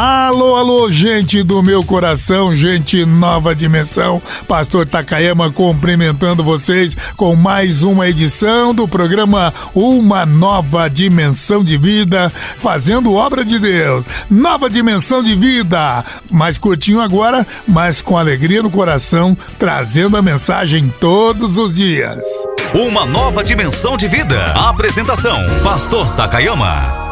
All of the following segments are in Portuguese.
Alô, alô, gente do meu coração, gente nova dimensão. Pastor Takayama cumprimentando vocês com mais uma edição do programa Uma Nova Dimensão de Vida, fazendo obra de Deus. Nova dimensão de vida. Mais curtinho agora, mas com alegria no coração, trazendo a mensagem todos os dias. Uma nova dimensão de vida. Apresentação: Pastor Takayama.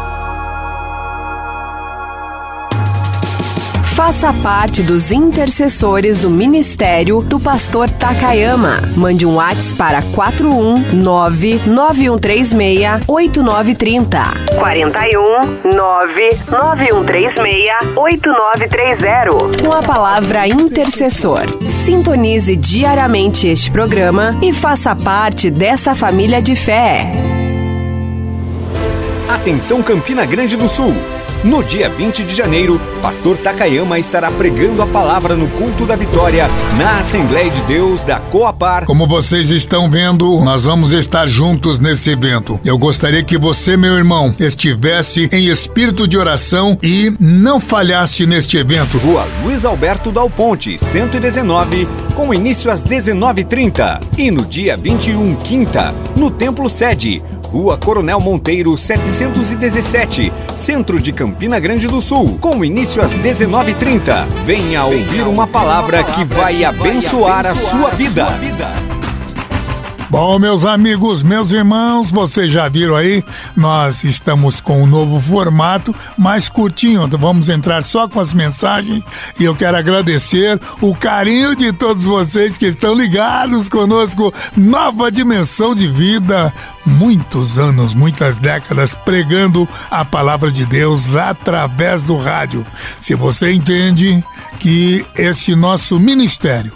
Faça parte dos intercessores do ministério do pastor Takayama. Mande um WhatsApp para 41991368930. 41991368930. Com a palavra intercessor. Sintonize diariamente este programa e faça parte dessa família de fé. Atenção Campina Grande do Sul. No dia 20 de janeiro, Pastor Takayama estará pregando a palavra no culto da vitória na Assembleia de Deus da Coapar. Como vocês estão vendo, nós vamos estar juntos nesse evento. Eu gostaria que você, meu irmão, estivesse em espírito de oração e não falhasse neste evento. Rua Luiz Alberto Dal Ponte, 119, com início às 19h30. E no dia 21, quinta, no Templo Sede, Rua Coronel Monteiro, 717, centro de Campina Grande do Sul, com início às 19h30. Venha ouvir uma palavra que vai abençoar a sua vida. Bom, meus amigos, meus irmãos, vocês já viram aí, nós estamos com um novo formato, mais curtinho. Vamos entrar só com as mensagens e eu quero agradecer o carinho de todos vocês que estão ligados conosco. Nova dimensão de vida, muitos anos, muitas décadas pregando a palavra de Deus através do rádio. Se você entende que esse nosso ministério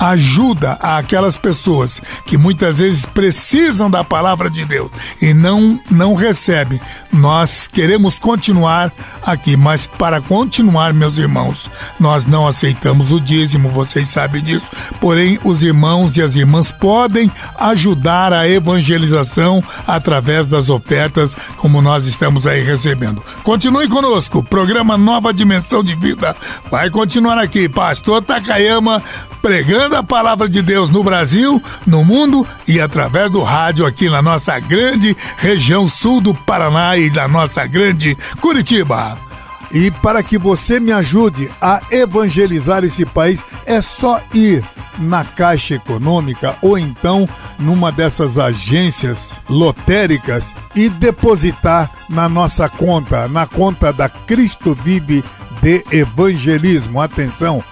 ajuda aquelas pessoas que muitas vezes precisam da palavra de Deus e não não recebem. Nós queremos continuar aqui, mas para continuar, meus irmãos, nós não aceitamos o dízimo, vocês sabem disso. Porém, os irmãos e as irmãs podem ajudar a evangelização através das ofertas, como nós estamos aí recebendo. Continue conosco, programa Nova Dimensão de Vida vai continuar aqui. Pastor Takayama pregando a palavra de Deus no Brasil, no mundo e através do rádio aqui na nossa grande região sul do Paraná e da nossa grande Curitiba. E para que você me ajude a evangelizar esse país, é só ir na Caixa Econômica ou então numa dessas agências lotéricas e depositar na nossa conta, na conta da Cristo Vive de Evangelismo. Atenção,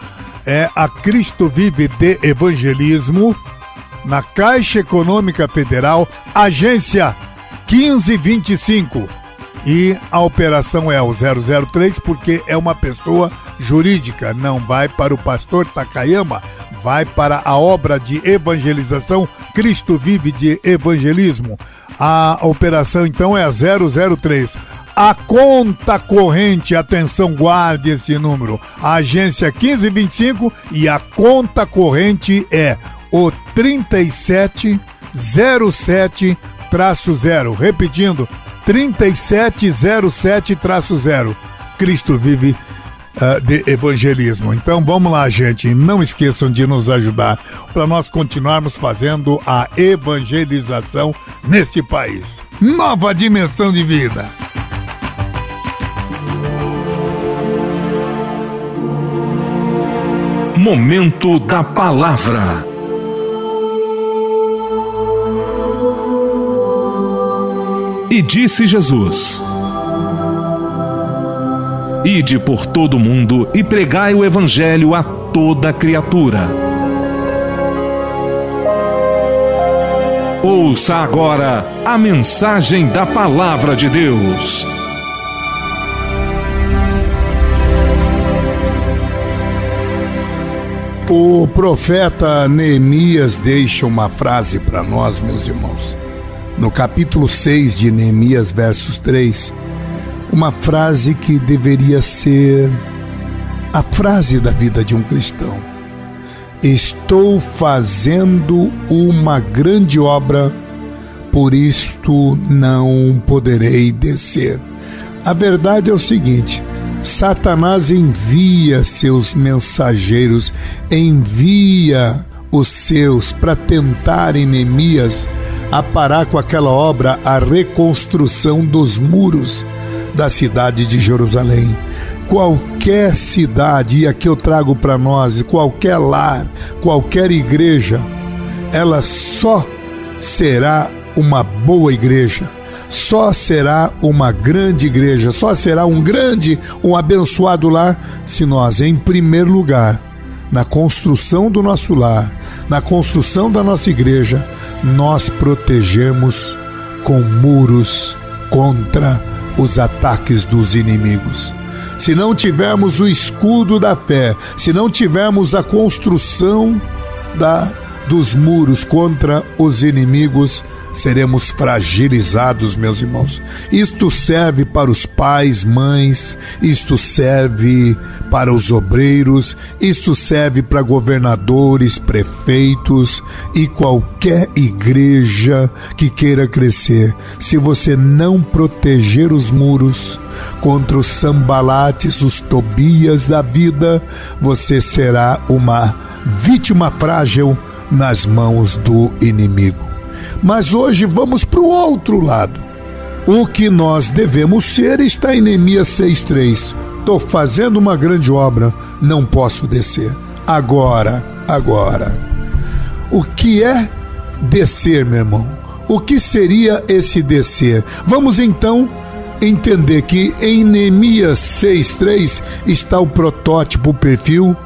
é a Cristo Vive de Evangelismo, na Caixa Econômica Federal, agência 1525. E a operação é o 003 porque é uma pessoa jurídica, não vai para o pastor Takayama, vai para a obra de evangelização Cristo Vive de Evangelismo. A operação então é a 003. A conta corrente, atenção, guarde esse número. A agência 1525 e a conta corrente é o 3707-0. Repetindo, 3707-0. Cristo vive uh, de evangelismo. Então vamos lá, gente. Não esqueçam de nos ajudar para nós continuarmos fazendo a evangelização neste país. Nova dimensão de vida. Momento da Palavra. E disse Jesus: Ide por todo o mundo e pregai o Evangelho a toda criatura. Ouça agora a mensagem da Palavra de Deus. O profeta Neemias deixa uma frase para nós, meus irmãos. No capítulo 6 de Neemias, versos 3, uma frase que deveria ser a frase da vida de um cristão. Estou fazendo uma grande obra, por isto não poderei descer. A verdade é o seguinte: Satanás envia seus mensageiros, envia os seus para tentar Neemias a parar com aquela obra, a reconstrução dos muros da cidade de Jerusalém. Qualquer cidade, e aqui eu trago para nós, qualquer lar, qualquer igreja, ela só será uma boa igreja, só será uma grande igreja, só será um grande, um abençoado lar, se nós, em primeiro lugar, na construção do nosso lar, na construção da nossa igreja, nós protegermos com muros contra os ataques dos inimigos. Se não tivermos o escudo da fé, se não tivermos a construção da dos muros contra os inimigos, seremos fragilizados, meus irmãos. Isto serve para os pais, mães, isto serve para os obreiros, isto serve para governadores, prefeitos e qualquer igreja que queira crescer. Se você não proteger os muros contra os sambalates, os tobias da vida, você será uma vítima frágil nas mãos do inimigo. Mas hoje vamos para o outro lado. O que nós devemos ser está em Neemias 6,3. Estou fazendo uma grande obra, não posso descer. Agora, agora. O que é descer, meu irmão? O que seria esse descer? Vamos então entender que em Neemias 6,3 está o protótipo, o perfil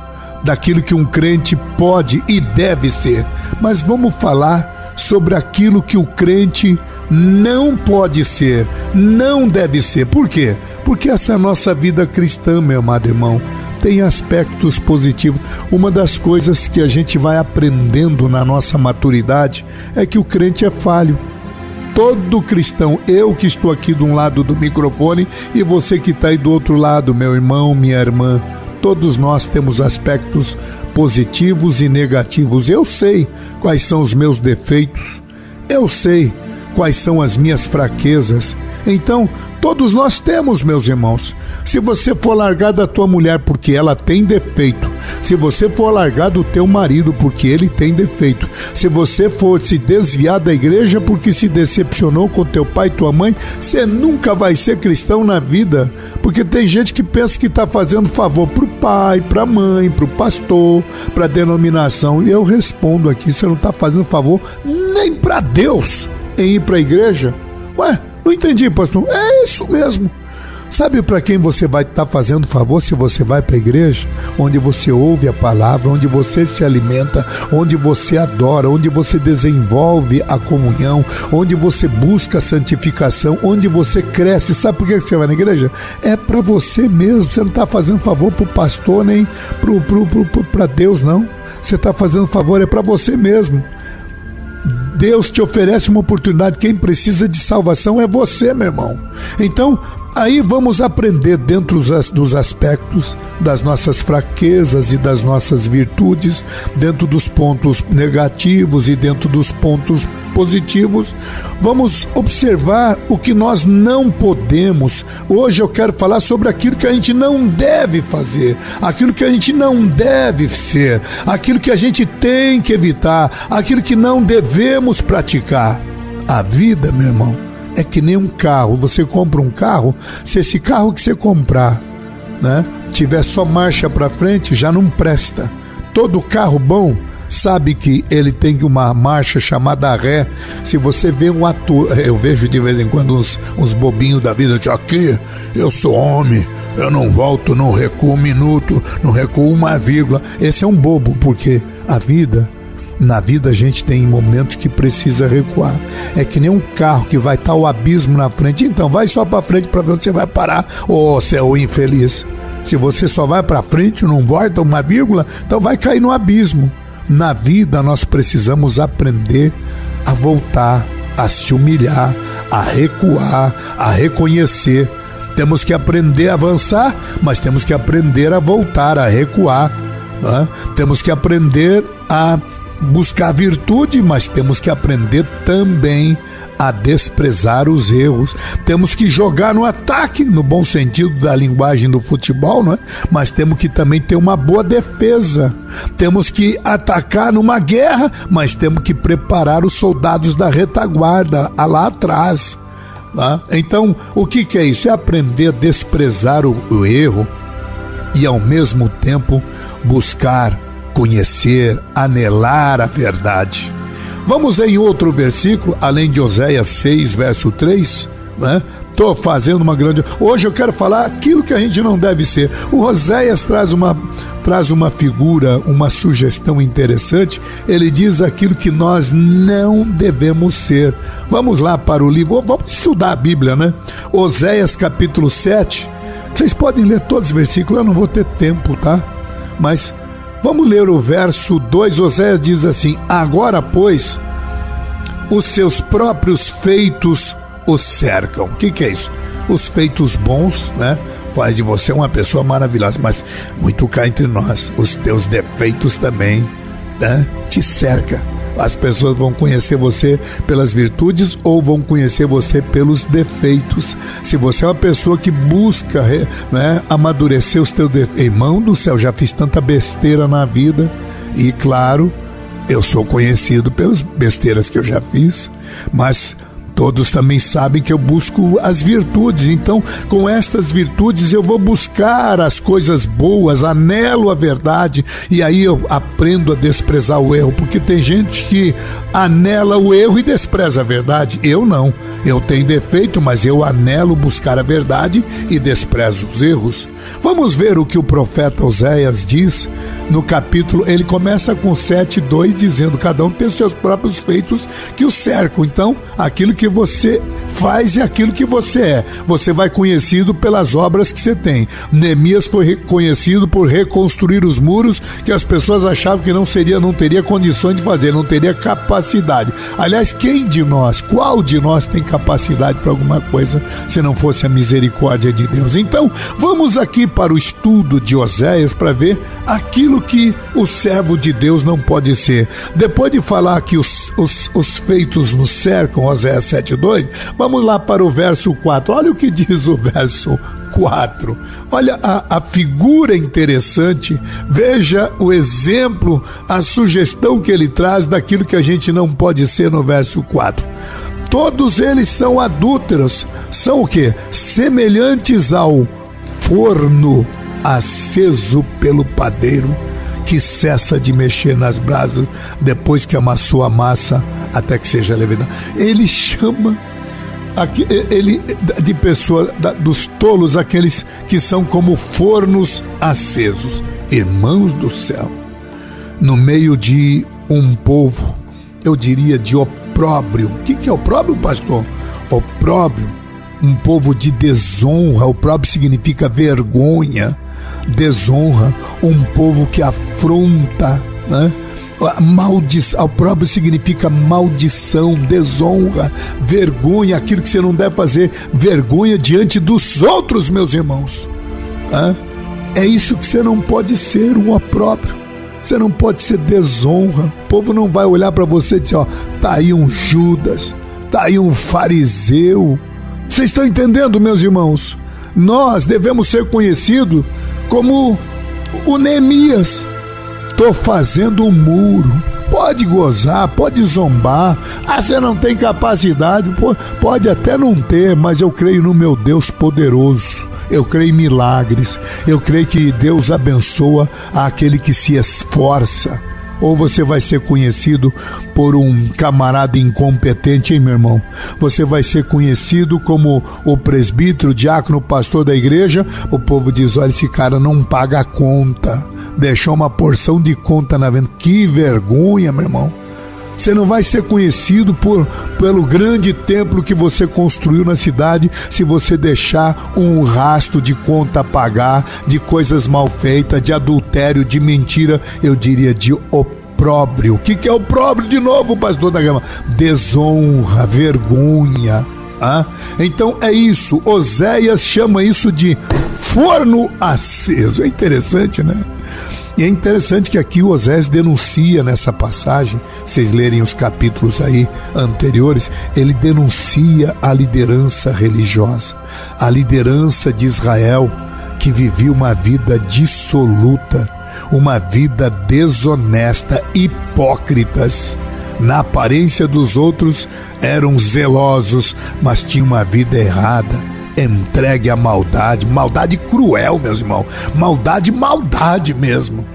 daquilo que um crente pode e deve ser. Mas vamos falar sobre aquilo que o crente não pode ser, não deve ser. Por quê? Porque essa é nossa vida cristã, meu amado irmão. Tem aspectos positivos. Uma das coisas que a gente vai aprendendo na nossa maturidade é que o crente é falho. Todo cristão, eu que estou aqui de um lado do microfone e você que está aí do outro lado, meu irmão, minha irmã, Todos nós temos aspectos positivos e negativos. Eu sei quais são os meus defeitos. Eu sei quais são as minhas fraquezas. Então, todos nós temos, meus irmãos. Se você for largar da tua mulher porque ela tem defeito, se você for largar do teu marido porque ele tem defeito, se você for se desviar da igreja porque se decepcionou com teu pai e tua mãe, você nunca vai ser cristão na vida, porque tem gente que pensa que está fazendo favor pro pai, pra mãe, pro pastor, pra denominação. E eu respondo aqui, você não está fazendo favor nem para Deus em ir para a igreja. Ué, não entendi, pastor. É isso mesmo. Sabe para quem você vai estar tá fazendo favor se você vai para a igreja, onde você ouve a palavra, onde você se alimenta, onde você adora, onde você desenvolve a comunhão, onde você busca a santificação, onde você cresce. Sabe por que você vai na igreja? É para você mesmo. Você não está fazendo favor para o pastor nem para Deus, não. Você está fazendo favor é para você mesmo. Deus te oferece uma oportunidade. Quem precisa de salvação é você, meu irmão. Então, Aí vamos aprender dentro dos aspectos das nossas fraquezas e das nossas virtudes, dentro dos pontos negativos e dentro dos pontos positivos. Vamos observar o que nós não podemos. Hoje eu quero falar sobre aquilo que a gente não deve fazer, aquilo que a gente não deve ser, aquilo que a gente tem que evitar, aquilo que não devemos praticar. A vida, meu irmão é que nem um carro. Você compra um carro, se esse carro que você comprar, né, tiver só marcha para frente, já não presta. Todo carro bom sabe que ele tem uma marcha chamada ré. Se você vê um ator, eu vejo de vez em quando uns, uns bobinhos da vida, de aqui, eu sou homem, eu não volto, não recuo um minuto, não recuo uma vírgula. Esse é um bobo, porque a vida na vida a gente tem momentos que precisa recuar. É que nem um carro que vai estar o abismo na frente. Então vai só para frente para ver onde você vai parar. Ô oh, céu infeliz. Se você só vai para frente, não volta uma vírgula, então vai cair no abismo. Na vida nós precisamos aprender a voltar, a se humilhar, a recuar, a reconhecer Temos que aprender a avançar, mas temos que aprender a voltar, a recuar. Né? Temos que aprender a buscar virtude, mas temos que aprender também a desprezar os erros. Temos que jogar no ataque, no bom sentido da linguagem do futebol, não é? mas temos que também ter uma boa defesa. Temos que atacar numa guerra, mas temos que preparar os soldados da retaguarda lá atrás. Tá? Então, o que, que é isso? É aprender a desprezar o, o erro e, ao mesmo tempo, buscar, conhecer, anelar a verdade. Vamos em outro versículo, além de Oséias 6, verso 3, né? Tô fazendo uma grande. Hoje eu quero falar aquilo que a gente não deve ser. O Oséias traz uma traz uma figura, uma sugestão interessante. Ele diz aquilo que nós não devemos ser. Vamos lá para o livro, vamos estudar a Bíblia, né? Oséias capítulo 7. Vocês podem ler todos os versículos, eu não vou ter tempo, tá? Mas Vamos ler o verso 2. Oséias diz assim: Agora, pois, os seus próprios feitos o cercam. O que, que é isso? Os feitos bons, né? Faz de você uma pessoa maravilhosa, mas muito cá entre nós, os teus defeitos também, né? Te cerca. As pessoas vão conhecer você pelas virtudes ou vão conhecer você pelos defeitos. Se você é uma pessoa que busca né, amadurecer os teus defeitos, irmão do céu, já fiz tanta besteira na vida e, claro, eu sou conhecido pelas besteiras que eu já fiz, mas Todos também sabem que eu busco as virtudes, então com estas virtudes eu vou buscar as coisas boas, anelo a verdade e aí eu aprendo a desprezar o erro, porque tem gente que anela o erro e despreza a verdade. Eu não. Eu tenho defeito, mas eu anelo buscar a verdade e desprezo os erros. Vamos ver o que o profeta Oséias diz no capítulo. Ele começa com 7, 2, dizendo: Cada um tem os seus próprios feitos que o cercam. Então, aquilo que você faz é aquilo que você é. Você vai conhecido pelas obras que você tem. Neemias foi conhecido por reconstruir os muros que as pessoas achavam que não seria, não teria condições de fazer, não teria capacidade. Aliás, quem de nós, qual de nós tem capacidade para alguma coisa se não fosse a misericórdia de Deus? Então, vamos aqui para o estudo de Oséias para ver aquilo que o servo de Deus não pode ser. Depois de falar que os, os, os feitos nos cercam, Oséias 7,2, vamos lá para o verso 4. Olha o que diz o verso 4. Olha a, a, figura interessante, veja o exemplo, a sugestão que ele traz daquilo que a gente não pode ser no verso 4. Todos eles são adúlteros, são o que? Semelhantes ao forno aceso pelo padeiro que cessa de mexer nas brasas depois que amassou a massa até que seja levedada. Ele chama aqui, ele de pessoa dos tolos aqueles que são como fornos acesos, irmãos do céu. No meio de um povo, eu diria de opróbrio. O que, que é opróbrio, pastor? Opróbrio, um povo de desonra. Opróbrio significa vergonha desonra, um povo que afronta, né? Maldição, o próprio significa maldição, desonra, vergonha, aquilo que você não deve fazer, vergonha diante dos outros, meus irmãos. É isso que você não pode ser, o próprio. Você não pode ser desonra. O povo não vai olhar para você e dizer: ó, tá aí um Judas, tá aí um fariseu. Vocês estão entendendo, meus irmãos? Nós devemos ser conhecidos como o Neemias. Tô fazendo um muro. Pode gozar, pode zombar. Ah, você não tem capacidade. Pode até não ter, mas eu creio no meu Deus poderoso. Eu creio em milagres. Eu creio que Deus abençoa aquele que se esforça ou você vai ser conhecido por um camarada incompetente, hein, meu irmão? Você vai ser conhecido como o presbítero, diácono, pastor da igreja. O povo diz: olha, esse cara não paga a conta, deixou uma porção de conta na venda. Que vergonha, meu irmão. Você não vai ser conhecido por pelo grande templo que você construiu na cidade se você deixar um rastro de conta a pagar, de coisas mal feitas, de adultério, de mentira, eu diria de opróbrio. O que, que é opróbrio de novo, pastor da Gama? Desonra, vergonha. Ah, então é isso. Oséias chama isso de forno aceso. É interessante, né? E é interessante que aqui o Osés denuncia nessa passagem, vocês lerem os capítulos aí anteriores, ele denuncia a liderança religiosa, a liderança de Israel que vivia uma vida dissoluta, uma vida desonesta, hipócritas. Na aparência dos outros eram zelosos, mas tinham uma vida errada entregue à maldade, maldade cruel, meus irmãos, maldade, maldade mesmo.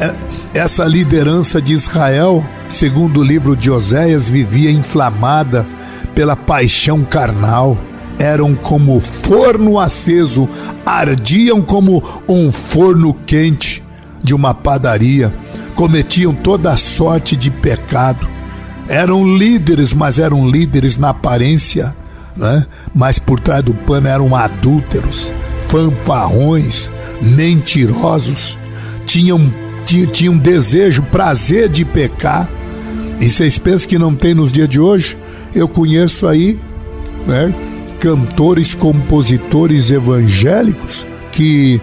É, essa liderança de Israel, segundo o livro de Oséias, vivia inflamada pela paixão carnal. Eram como forno aceso, ardiam como um forno quente de uma padaria, cometiam toda sorte de pecado. Eram líderes, mas eram líderes na aparência né? mas por trás do pano eram adúlteros, fanfarrões, mentirosos, tinham, tinham, tinham desejo, prazer de pecar. E vocês pensam que não tem nos dias de hoje? Eu conheço aí né, cantores, compositores evangélicos que,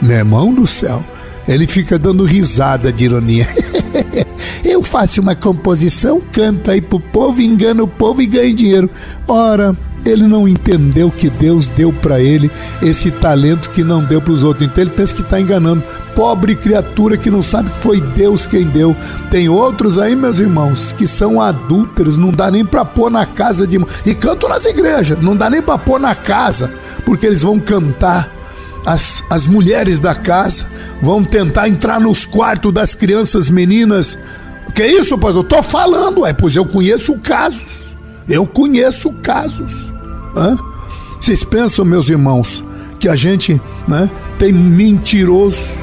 meu irmão do céu, ele fica dando risada de ironia. Eu faço uma composição, canto aí pro povo, engano o povo e ganho dinheiro. Ora, ele não entendeu que Deus deu para ele esse talento que não deu para os outros. Então ele pensa que está enganando. Pobre criatura que não sabe que foi Deus quem deu. Tem outros aí, meus irmãos, que são adúlteros, não dá nem para pôr na casa de. E cantam nas igrejas, não dá nem para pôr na casa, porque eles vão cantar. As, as mulheres da casa vão tentar entrar nos quartos das crianças meninas. Que isso, pastor? Eu tô falando, é, pois eu conheço casos. Eu conheço casos. Vocês pensam, meus irmãos, que a gente né, tem mentiroso,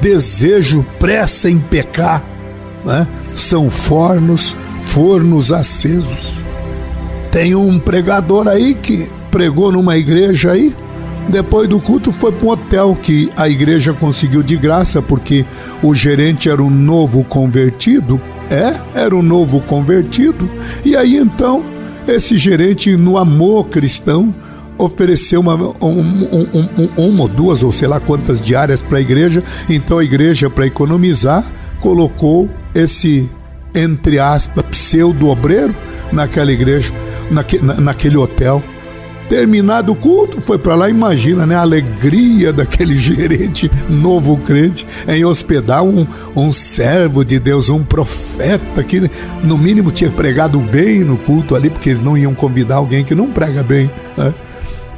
desejo, pressa em pecar, né? são fornos, fornos acesos. Tem um pregador aí que pregou numa igreja aí, depois do culto foi para um hotel que a igreja conseguiu de graça porque o gerente era um novo convertido. É, era um novo convertido. E aí então esse gerente, no amor cristão, ofereceu uma, um, um, um, uma ou duas, ou sei lá quantas diárias para a igreja. Então a igreja, para economizar, colocou esse, entre aspas, pseudo-obreiro naquela igreja, naque, na, naquele hotel. Terminado o culto, foi para lá, imagina, né? A alegria daquele gerente novo crente em hospedar um, um servo de Deus, um profeta que no mínimo tinha pregado bem no culto ali, porque eles não iam convidar alguém que não prega bem. Né?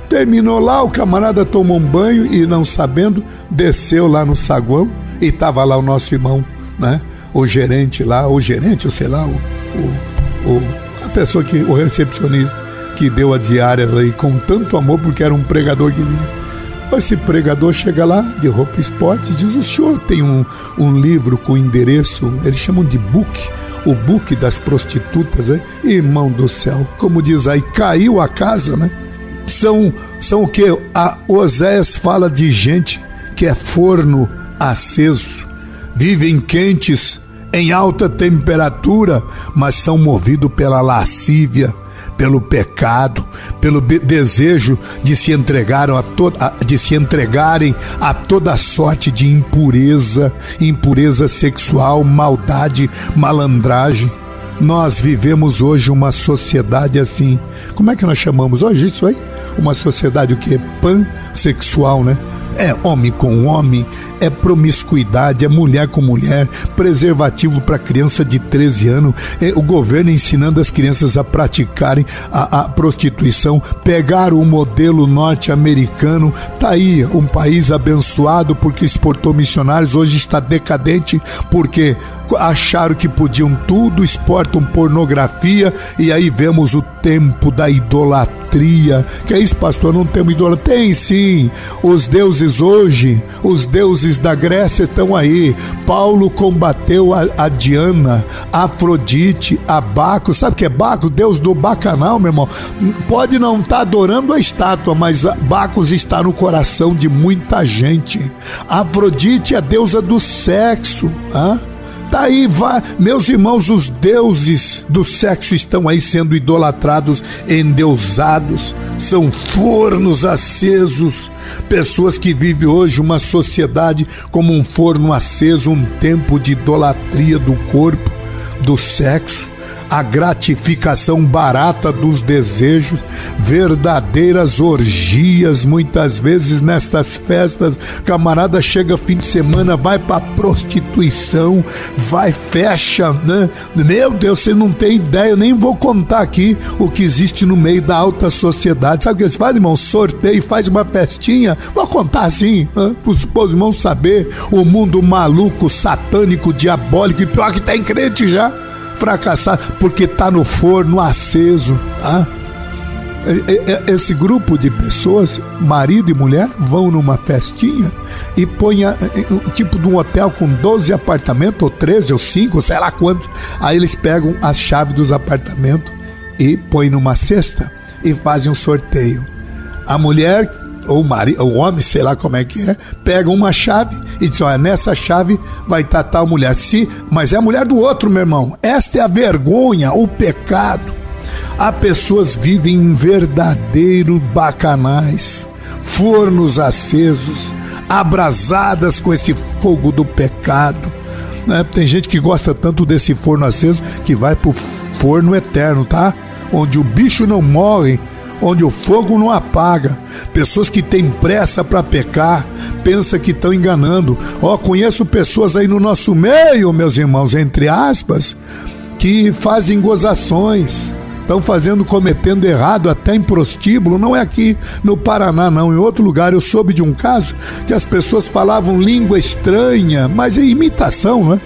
Terminou lá, o camarada tomou um banho e não sabendo, desceu lá no saguão e estava lá o nosso irmão, né? O gerente lá, o gerente, ou sei lá, o, o, o a pessoa que, o recepcionista que deu a diária aí com tanto amor, porque era um pregador que vinha. Esse pregador chega lá de roupa esporte e diz: O senhor tem um, um livro com endereço, eles chamam de book, o book das prostitutas, né? Irmão do céu, como diz aí, caiu a casa, né? São, são o que? A Osés fala de gente que é forno aceso, vivem quentes, em alta temperatura, mas são movidos pela lascívia, pelo pecado, pelo desejo de se entregar a toda, de se entregarem a toda sorte de impureza, impureza sexual, maldade, malandragem. Nós vivemos hoje uma sociedade assim. Como é que nós chamamos hoje isso aí? Uma sociedade o que pansexual, né? É homem com homem, é promiscuidade, é mulher com mulher, preservativo para criança de 13 anos, é o governo ensinando as crianças a praticarem a, a prostituição, pegar o modelo norte-americano, tá aí um país abençoado porque exportou missionários, hoje está decadente porque acharam que podiam tudo, exportam pornografia e aí vemos o tempo da idolatria. Que é isso, pastor? Não temos idolatria? Tem sim. Os deuses hoje, os deuses da Grécia estão aí. Paulo combateu a, a Diana, a Afrodite, a Baco. Sabe o que é Baco? Deus do bacanal, meu irmão. Pode não estar tá adorando a estátua, mas Bacos está no coração de muita gente. Afrodite é a deusa do sexo. Hein? Tá aí, vai. Meus irmãos, os deuses do sexo estão aí sendo idolatrados, endeusados, são fornos acesos. Pessoas que vivem hoje uma sociedade como um forno aceso, um tempo de idolatria do corpo, do sexo a gratificação barata dos desejos, verdadeiras orgias, muitas vezes nestas festas, camarada chega fim de semana, vai pra prostituição, vai, fecha, né? Meu Deus, você não tem ideia, eu nem vou contar aqui o que existe no meio da alta sociedade. Sabe o que eles fazem, irmão? Sorteio, faz uma festinha, vou contar assim, né? pros, pros irmãos saber o mundo maluco, satânico, diabólico, e pior que tá em crente já fracassar porque está no forno aceso. Ah? Esse grupo de pessoas, marido e mulher, vão numa festinha e põem um tipo de um hotel com 12 apartamentos, ou 13, ou 5, sei lá quantos. Aí eles pegam as chaves dos apartamentos e põem numa cesta e fazem um sorteio. A mulher ou o homem, sei lá como é que é, pega uma chave e diz: olha, nessa chave vai estar tal mulher. Se, mas é a mulher do outro, meu irmão. Esta é a vergonha, o pecado. Há pessoas vivem em verdadeiro bacanais, fornos acesos, abrasadas com esse fogo do pecado. Né? Tem gente que gosta tanto desse forno aceso que vai pro forno eterno, tá? Onde o bicho não morre, onde o fogo não apaga. Pessoas que têm pressa para pecar, pensa que estão enganando. Ó, oh, conheço pessoas aí no nosso meio, meus irmãos, entre aspas, que fazem gozações. Estão fazendo, cometendo errado até em prostíbulo, não é aqui no Paraná, não. Em outro lugar eu soube de um caso que as pessoas falavam língua estranha, mas é imitação, não é?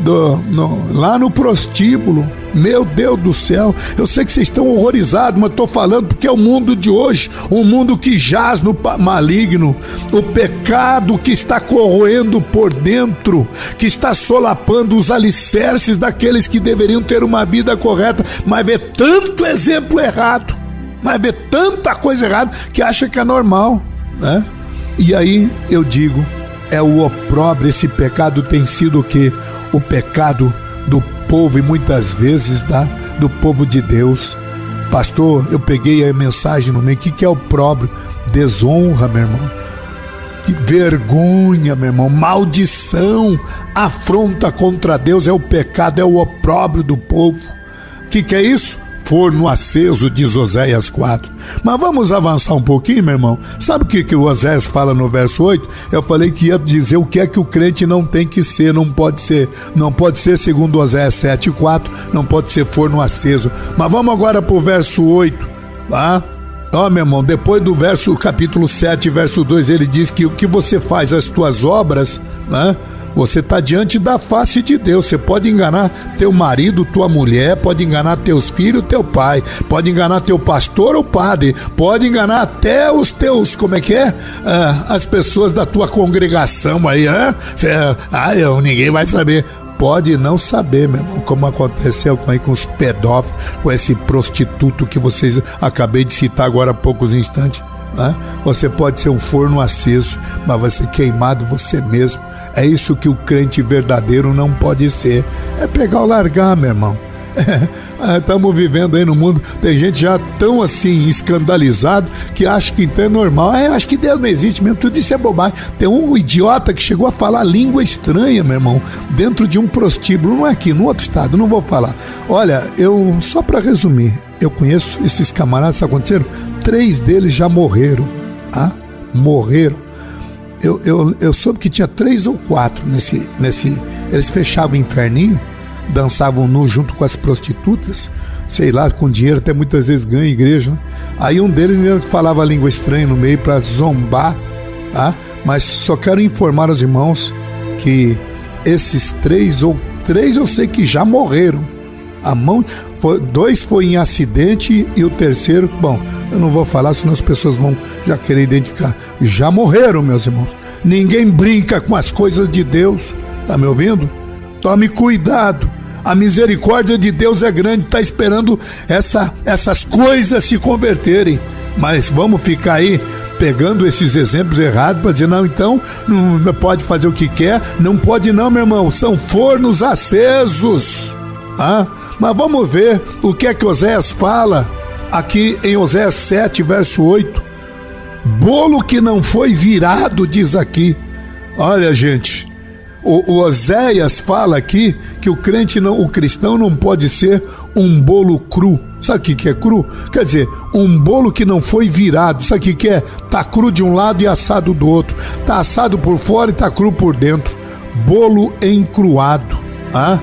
Do, no, lá no prostíbulo. Meu Deus do céu, eu sei que vocês estão horrorizados, mas estou falando porque é o mundo de hoje, um mundo que jaz no maligno, o pecado que está corroendo por dentro, que está solapando os alicerces daqueles que deveriam ter uma vida correta, mas vê tanto exemplo errado, mas vê tanta coisa errada que acha que é normal, né? E aí eu digo, é o opróbrio, esse pecado tem sido o que? O pecado do povo e muitas vezes da, do povo de Deus. Pastor, eu peguei a mensagem no meio. O que, que é o próprio? Desonra, meu irmão. Que vergonha, meu irmão. Maldição. Afronta contra Deus é o pecado, é o opróbrio do povo. O que, que é isso? Forno aceso, diz Oséias 4. Mas vamos avançar um pouquinho, meu irmão. Sabe o que, que o Oséias fala no verso 8? Eu falei que ia dizer o que é que o crente não tem que ser, não pode ser. Não pode ser, segundo Oséias 7, 4, não pode ser forno aceso. Mas vamos agora para o verso 8, tá? Ó, oh, meu irmão, depois do verso, capítulo 7, verso 2, ele diz que o que você faz, as tuas obras, né? Você está diante da face de Deus. Você pode enganar teu marido, tua mulher, pode enganar teus filhos, teu pai, pode enganar teu pastor ou padre, pode enganar até os teus, como é que é? Ah, as pessoas da tua congregação aí, hã? Ah, eu, ninguém vai saber pode não saber, meu irmão, como aconteceu com, aí, com os pedófilos, com esse prostituto que vocês acabei de citar agora há poucos instantes. Né? Você pode ser um forno aceso, mas ser queimado você mesmo. É isso que o crente verdadeiro não pode ser. É pegar ou largar, meu irmão. Estamos é, vivendo aí no mundo, tem gente já tão assim escandalizado que acha que então é normal. É, acho que Deus não existe mesmo, tudo isso é bobagem. Tem um idiota que chegou a falar língua estranha, meu irmão, dentro de um prostíbulo, não é aqui, no outro estado, não vou falar. Olha, eu, só para resumir, eu conheço esses camaradas aconteceram, três deles já morreram, ah, morreram. Eu, eu, eu soube que tinha três ou quatro nesse, nesse. Eles fechavam o inferninho, dançavam nu junto com as prostitutas, sei lá, com dinheiro, até muitas vezes ganha igreja, né? Aí um deles falava língua estranha no meio para zombar, tá? Mas só quero informar os irmãos que esses três ou três eu sei que já morreram. A mão, foi, dois foi em acidente e o terceiro, bom, eu não vou falar, senão as pessoas vão já querer identificar. Já morreram, meus irmãos. Ninguém brinca com as coisas de Deus. Tá me ouvindo? Tome cuidado. A misericórdia de Deus é grande, está esperando essa, essas coisas se converterem. Mas vamos ficar aí pegando esses exemplos errados para dizer, não, então não pode fazer o que quer. Não pode, não, meu irmão. São fornos acesos. Ah, mas vamos ver o que é que Oséias fala aqui em Oséias 7, verso 8. Bolo que não foi virado, diz aqui. Olha, gente, o, o Oséias fala aqui que o crente não, o cristão não pode ser um bolo cru. Sabe o que, é cru? Quer dizer, um bolo que não foi virado. Sabe o que é? Tá cru de um lado e assado do outro. Tá assado por fora e tá cru por dentro. Bolo encruado, ah?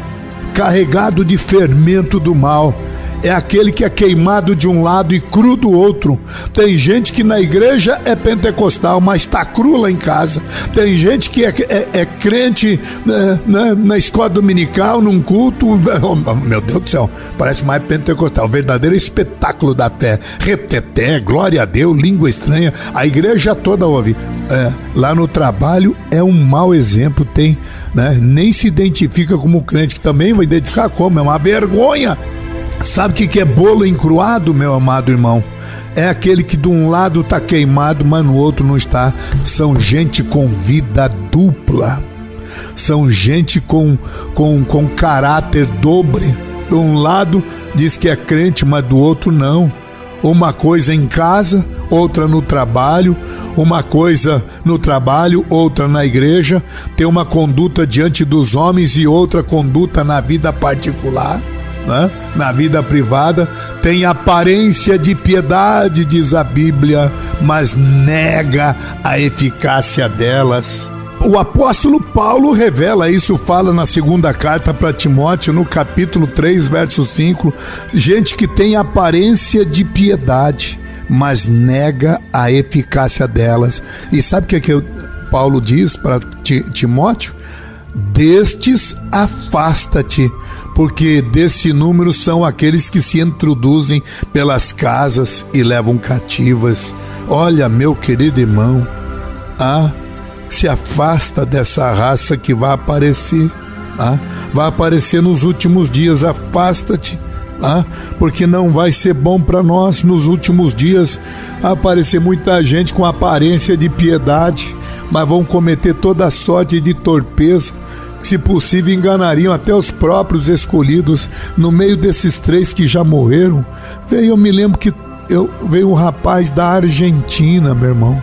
Carregado de fermento do mal é aquele que é queimado de um lado e cru do outro. Tem gente que na igreja é pentecostal, mas está cru lá em casa. Tem gente que é, é, é crente né, né, na escola dominical, num culto. Oh, meu Deus do céu, parece mais pentecostal. Verdadeiro espetáculo da fé. Reteté, glória a Deus, língua estranha. A igreja toda ouve. É, lá no trabalho é um mau exemplo, tem, né, nem se identifica como crente, que também vai identificar como, é uma vergonha. Sabe o que, que é bolo encruado, meu amado irmão? É aquele que de um lado está queimado, mas no outro não está. São gente com vida dupla. São gente com, com, com caráter dobre. De um lado diz que é crente, mas do outro não. Uma coisa em casa, outra no trabalho, uma coisa no trabalho, outra na igreja, tem uma conduta diante dos homens e outra conduta na vida particular né? na vida privada, tem aparência de piedade, diz a Bíblia, mas nega a eficácia delas. O apóstolo Paulo revela isso, fala na segunda carta para Timóteo, no capítulo 3, verso 5. Gente que tem aparência de piedade, mas nega a eficácia delas. E sabe o que, é que Paulo diz para Timóteo? Destes afasta-te, porque desse número são aqueles que se introduzem pelas casas e levam cativas. Olha, meu querido irmão, ah, se afasta dessa raça que vai aparecer, ah, vai aparecer nos últimos dias, afasta-te. Ah, porque não vai ser bom para nós nos últimos dias aparecer muita gente com aparência de piedade, mas vão cometer toda sorte de torpeza se possível, enganariam até os próprios escolhidos. No meio desses três que já morreram, veio, eu me lembro que eu, veio um rapaz da Argentina, meu irmão.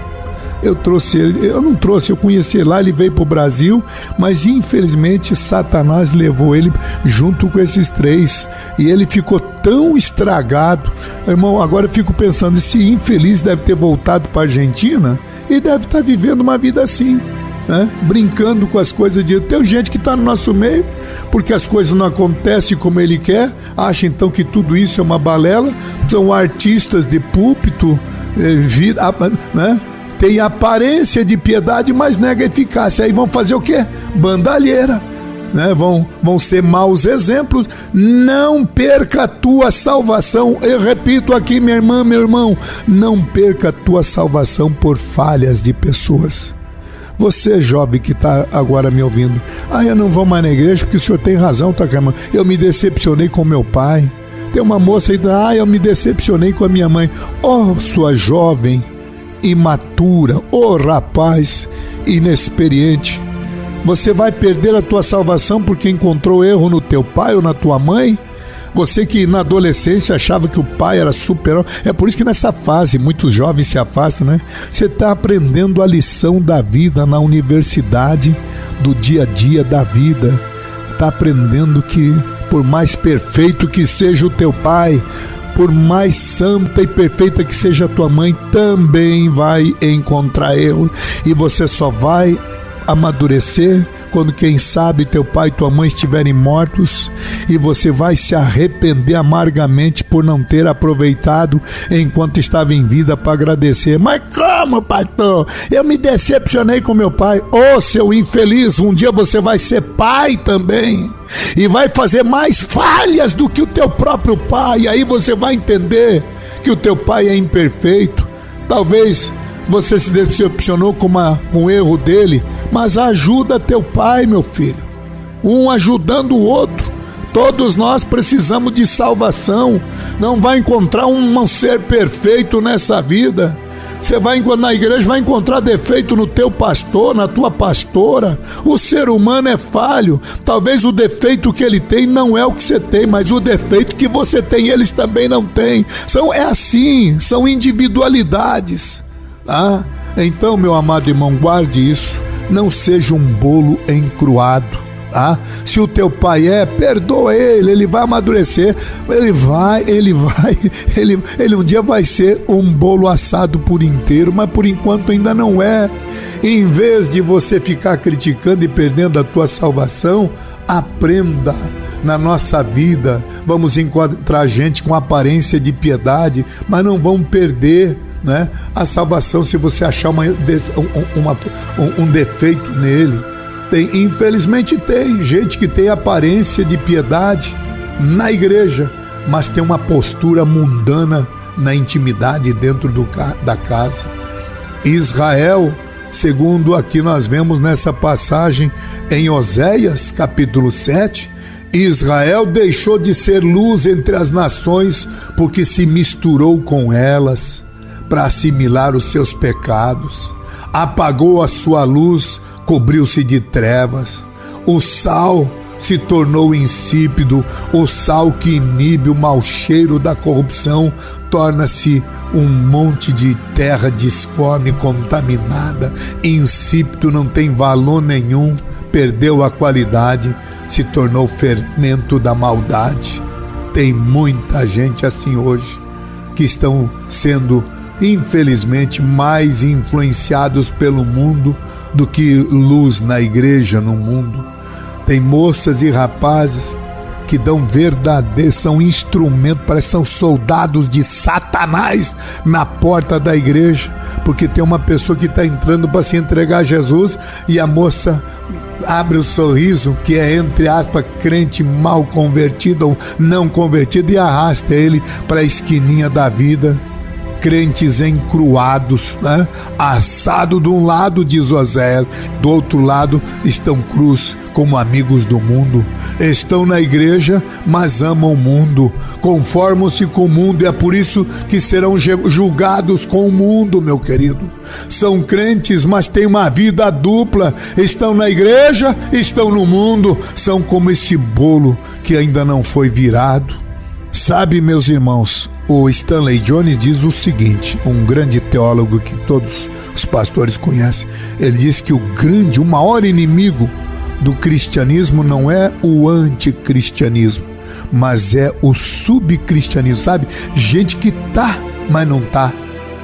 Eu trouxe ele, eu não trouxe, eu conheci lá, ele veio para o Brasil, mas infelizmente Satanás levou ele junto com esses três e ele ficou tão estragado. Irmão, agora eu fico pensando, esse infeliz deve ter voltado para a Argentina e deve estar tá vivendo uma vida assim né? brincando com as coisas de Tem gente que está no nosso meio, porque as coisas não acontecem como ele quer, acha então que tudo isso é uma balela, são artistas de púlpito, eh, vida, né? Tem aparência de piedade, mas nega eficácia. Aí vão fazer o quê? Bandalheira. Né? Vão, vão ser maus exemplos. Não perca a tua salvação. Eu repito aqui, minha irmã, meu irmão, não perca a tua salvação por falhas de pessoas. Você, jovem que está agora me ouvindo, ah, eu não vou mais na igreja porque o senhor tem razão, Takama. Eu me decepcionei com meu pai. Tem uma moça aí, ah, eu me decepcionei com a minha mãe. Oh, sua jovem, imatura, oh rapaz, inexperiente. Você vai perder a tua salvação porque encontrou erro no teu pai ou na tua mãe? Você que na adolescência achava que o pai era super. É por isso que nessa fase muitos jovens se afastam, né? Você está aprendendo a lição da vida na universidade, do dia a dia da vida. Está aprendendo que, por mais perfeito que seja o teu pai, por mais santa e perfeita que seja a tua mãe, também vai encontrar erro. E você só vai amadurecer quando quem sabe teu pai e tua mãe estiverem mortos e você vai se arrepender amargamente por não ter aproveitado enquanto estava em vida para agradecer. Mas como, pastor? Eu me decepcionei com meu pai. Ô, oh, seu infeliz, um dia você vai ser pai também e vai fazer mais falhas do que o teu próprio pai. E aí você vai entender que o teu pai é imperfeito. Talvez você se decepcionou com, uma, com um erro dele, mas ajuda teu pai, meu filho. Um ajudando o outro. Todos nós precisamos de salvação. Não vai encontrar um ser perfeito nessa vida. Você vai na igreja vai encontrar defeito no teu pastor, na tua pastora. O ser humano é falho. Talvez o defeito que ele tem não é o que você tem, mas o defeito que você tem eles também não têm. São é assim, são individualidades. Tá? Então, meu amado irmão, guarde isso. Não seja um bolo encruado tá? Se o teu pai é, perdoa ele, ele vai amadurecer, ele vai, ele vai, ele, ele um dia vai ser um bolo assado por inteiro, mas por enquanto ainda não é. Em vez de você ficar criticando e perdendo a tua salvação, aprenda na nossa vida. Vamos encontrar gente com aparência de piedade, mas não vão perder né, a salvação se você achar uma, uma, um, defeito nele. Tem, infelizmente tem gente que tem aparência de piedade na igreja, mas tem uma postura mundana na intimidade dentro do, da casa. Israel, segundo aqui nós vemos nessa passagem em Oséias, capítulo 7, Israel deixou de ser luz entre as nações porque se misturou com elas para assimilar os seus pecados, apagou a sua luz cobriu-se de trevas. O sal se tornou insípido, o sal que inibe o mau cheiro da corrupção torna-se um monte de terra disforme, contaminada, insípido, não tem valor nenhum, perdeu a qualidade, se tornou fermento da maldade. Tem muita gente assim hoje que estão sendo, infelizmente, mais influenciados pelo mundo do que luz na igreja, no mundo. Tem moças e rapazes que dão verdadeiro, são instrumento, parece que são soldados de Satanás na porta da igreja, porque tem uma pessoa que está entrando para se entregar a Jesus e a moça abre o sorriso, que é entre aspas crente mal convertido ou não convertido, e arrasta ele para a esquininha da vida crentes encruados, né? assado de um lado, diz Oséias, do outro lado estão cruz como amigos do mundo. Estão na igreja, mas amam o mundo, conformam-se com o mundo e é por isso que serão julgados com o mundo, meu querido. São crentes, mas têm uma vida dupla. Estão na igreja, estão no mundo, são como esse bolo que ainda não foi virado. Sabe, meus irmãos, o Stanley Jones diz o seguinte, um grande teólogo que todos os pastores conhecem. Ele diz que o grande, o maior inimigo do cristianismo não é o anticristianismo, mas é o subcristianismo, sabe? Gente que tá, mas não tá.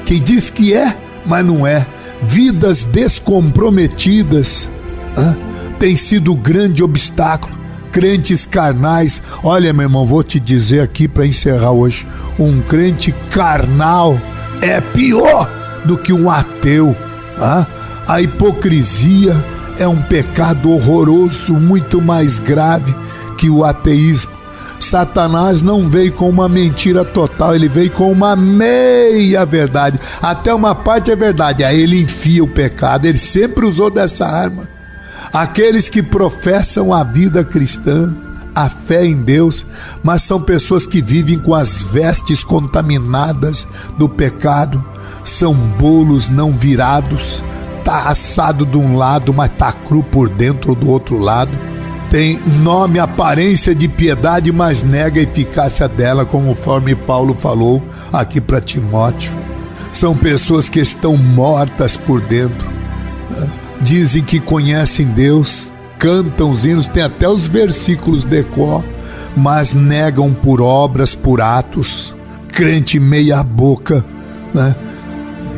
Quem diz que é, mas não é. Vidas descomprometidas hein? tem sido o grande obstáculo crentes carnais. Olha, meu irmão, vou te dizer aqui para encerrar hoje: um crente carnal é pior do que um ateu. Ah? A hipocrisia é um pecado horroroso, muito mais grave que o ateísmo. Satanás não veio com uma mentira total, ele veio com uma meia verdade. Até uma parte é verdade, aí ele enfia o pecado, ele sempre usou dessa arma. Aqueles que professam a vida cristã, a fé em Deus, mas são pessoas que vivem com as vestes contaminadas do pecado, são bolos não virados, tá assado de um lado, mas tá cru por dentro do outro lado. Tem nome, aparência de piedade, mas nega a eficácia dela, conforme Paulo falou aqui para Timóteo. São pessoas que estão mortas por dentro dizem que conhecem Deus, cantam os hinos, tem até os versículos de cor, mas negam por obras, por atos, crente meia boca, né?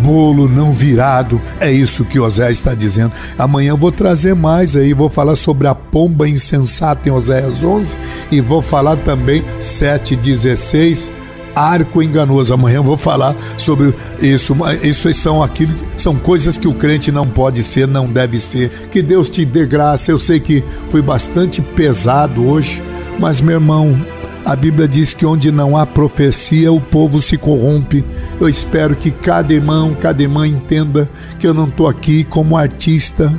Bolo não virado, é isso que Oséias está dizendo. Amanhã eu vou trazer mais aí, vou falar sobre a pomba insensata em Oséias 11 e vou falar também 7,16 arco enganoso. Amanhã eu vou falar sobre isso. Isso são aquilo, são coisas que o crente não pode ser, não deve ser. Que Deus te dê graça. Eu sei que foi bastante pesado hoje, mas meu irmão, a Bíblia diz que onde não há profecia, o povo se corrompe. Eu espero que cada irmão, cada irmã entenda que eu não estou aqui como artista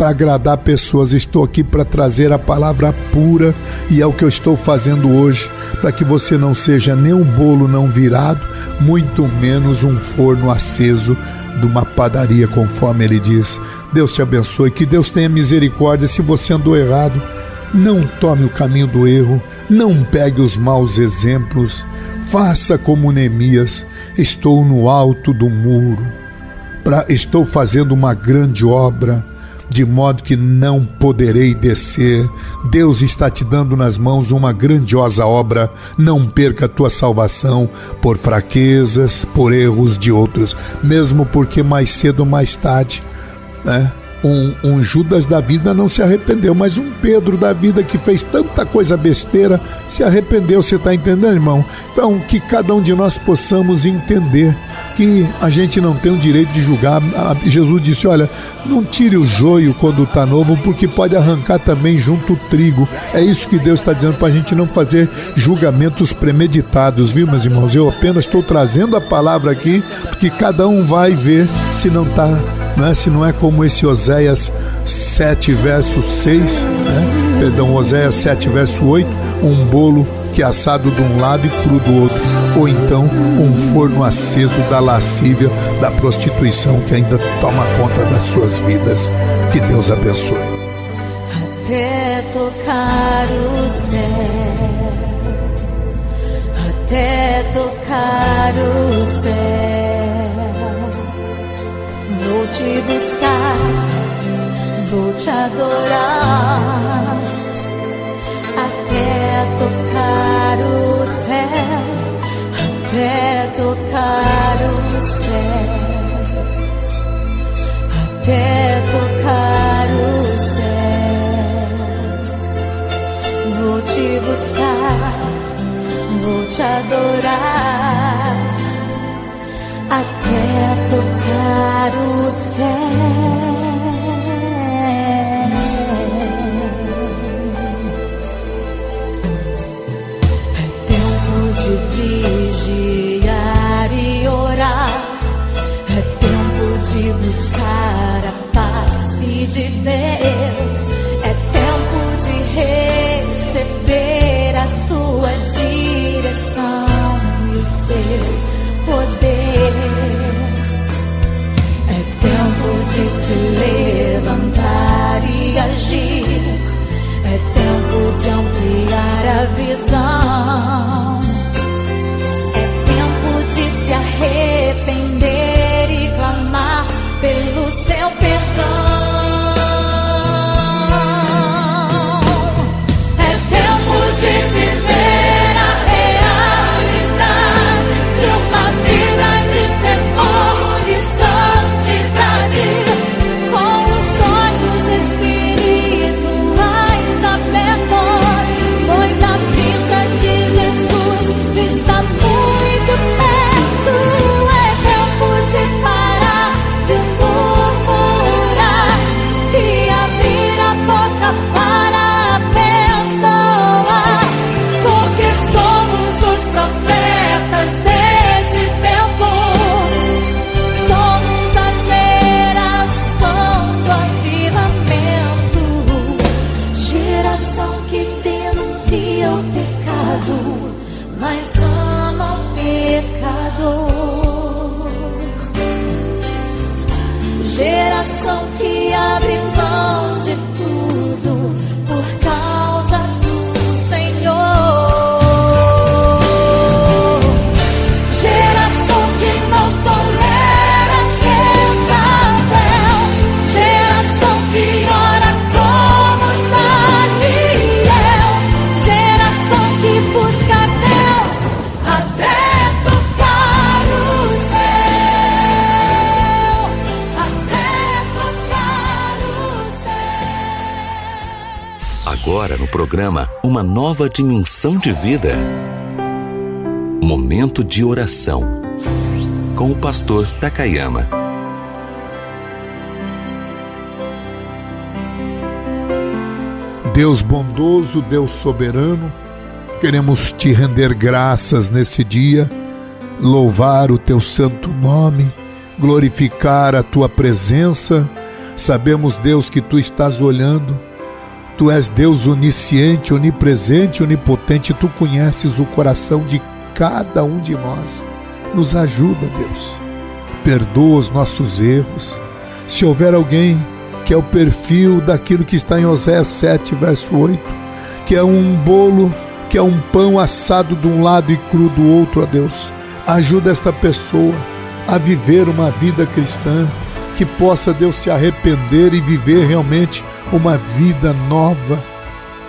para agradar pessoas, estou aqui para trazer a palavra pura e é o que eu estou fazendo hoje, para que você não seja nem um bolo não virado, muito menos um forno aceso de uma padaria, conforme ele diz. Deus te abençoe, que Deus tenha misericórdia se você andou errado. Não tome o caminho do erro, não pegue os maus exemplos, faça como Neemias, estou no alto do muro, pra, estou fazendo uma grande obra, de modo que não poderei descer. Deus está te dando nas mãos uma grandiosa obra. Não perca a tua salvação por fraquezas, por erros de outros, mesmo porque mais cedo ou mais tarde, né? Um, um, Judas da vida não se arrependeu, mas um Pedro da vida que fez tanta coisa besteira se arrependeu. Você está entendendo, irmão? Então, que cada um de nós possamos entender que a gente não tem o direito de julgar. Jesus disse: Olha, não tire o joio quando está novo, porque pode arrancar também junto o trigo. É isso que Deus está dizendo para a gente não fazer julgamentos premeditados, viu, meus irmãos? Eu apenas estou trazendo a palavra aqui, porque cada um vai ver se não está né? se não é como esse Oséias 7, verso 6, né? perdão, Oséias 7, verso 8, um bolo que é assado de um lado e cru do outro, ou então um forno aceso da lascívia, da prostituição que ainda toma conta das suas vidas. Que Deus abençoe. Até tocar o céu, até tocar o céu Vou te buscar, vou te adorar. Até tocar o céu, até tocar o céu, até tocar o céu. Vou te buscar, vou te adorar. Até tocar o céu. É tempo de vigiar e orar. É tempo de buscar a face de Deus. É tempo de receber a sua direção e o seu a visão. É tempo de se arrepender programa Uma Nova Dimensão de Vida. Momento de oração com o pastor Takayama. Deus bondoso, Deus soberano, queremos te render graças nesse dia, louvar o teu santo nome, glorificar a tua presença Sabemos, Deus, que tu estás olhando. Tu és Deus onisciente, onipresente, onipotente. Tu conheces o coração de cada um de nós. Nos ajuda, Deus. Perdoa os nossos erros. Se houver alguém que é o perfil daquilo que está em Oséias 7, verso 8, que é um bolo, que é um pão assado de um lado e cru do outro, ó Deus. Ajuda esta pessoa a viver uma vida cristã, que possa, Deus, se arrepender e viver realmente uma vida nova.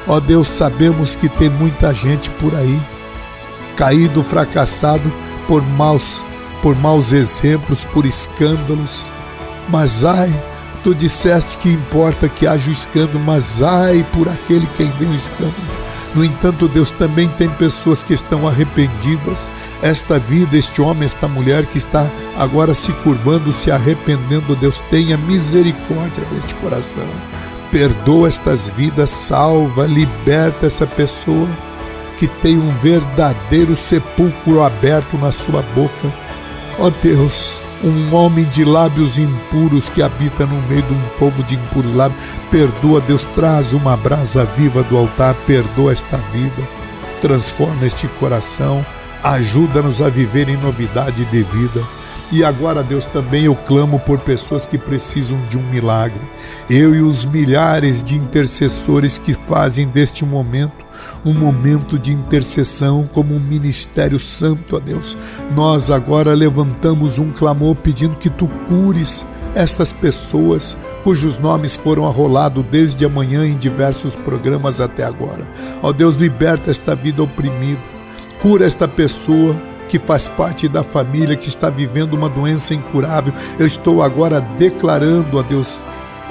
Ó Deus, sabemos que tem muita gente por aí, caído, fracassado por maus, por maus exemplos, por escândalos. Mas ai, tu disseste que importa que haja o escândalo, mas ai por aquele quem vem o escândalo. No entanto, Deus também tem pessoas que estão arrependidas. Esta vida, este homem, esta mulher que está agora se curvando, se arrependendo, Deus tenha misericórdia deste coração. Perdoa estas vidas, salva, liberta essa pessoa que tem um verdadeiro sepulcro aberto na sua boca. Ó oh Deus, um homem de lábios impuros que habita no meio de um povo de impuros lábios. Perdoa, Deus, traz uma brasa viva do altar, perdoa esta vida, transforma este coração, ajuda-nos a viver em novidade de vida. E agora, Deus, também eu clamo por pessoas que precisam de um milagre. Eu e os milhares de intercessores que fazem deste momento um momento de intercessão como um ministério santo a Deus. Nós agora levantamos um clamor pedindo que tu cures estas pessoas cujos nomes foram arrolados desde amanhã em diversos programas até agora. Ó Deus, liberta esta vida oprimida. Cura esta pessoa que faz parte da família que está vivendo uma doença incurável. Eu estou agora declarando a Deus,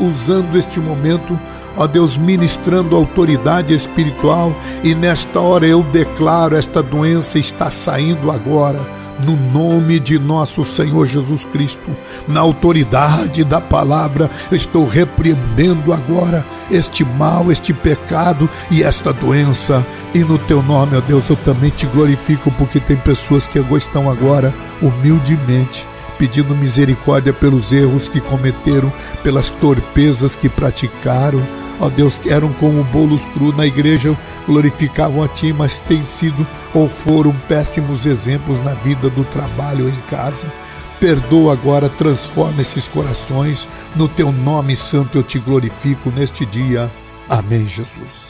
usando este momento ó Deus, ministrando autoridade espiritual, e nesta hora eu declaro: esta doença está saindo agora. No nome de nosso Senhor Jesus Cristo, na autoridade da palavra, estou repreendendo agora este mal, este pecado e esta doença. E no teu nome, ó Deus, eu também te glorifico, porque tem pessoas que estão agora humildemente pedindo misericórdia pelos erros que cometeram, pelas torpezas que praticaram. Ó Deus, eram como bolos cru na igreja, glorificavam a Ti, mas têm sido ou foram péssimos exemplos na vida do trabalho em casa. Perdoa agora, transforma esses corações. No Teu nome santo eu te glorifico neste dia. Amém, Jesus.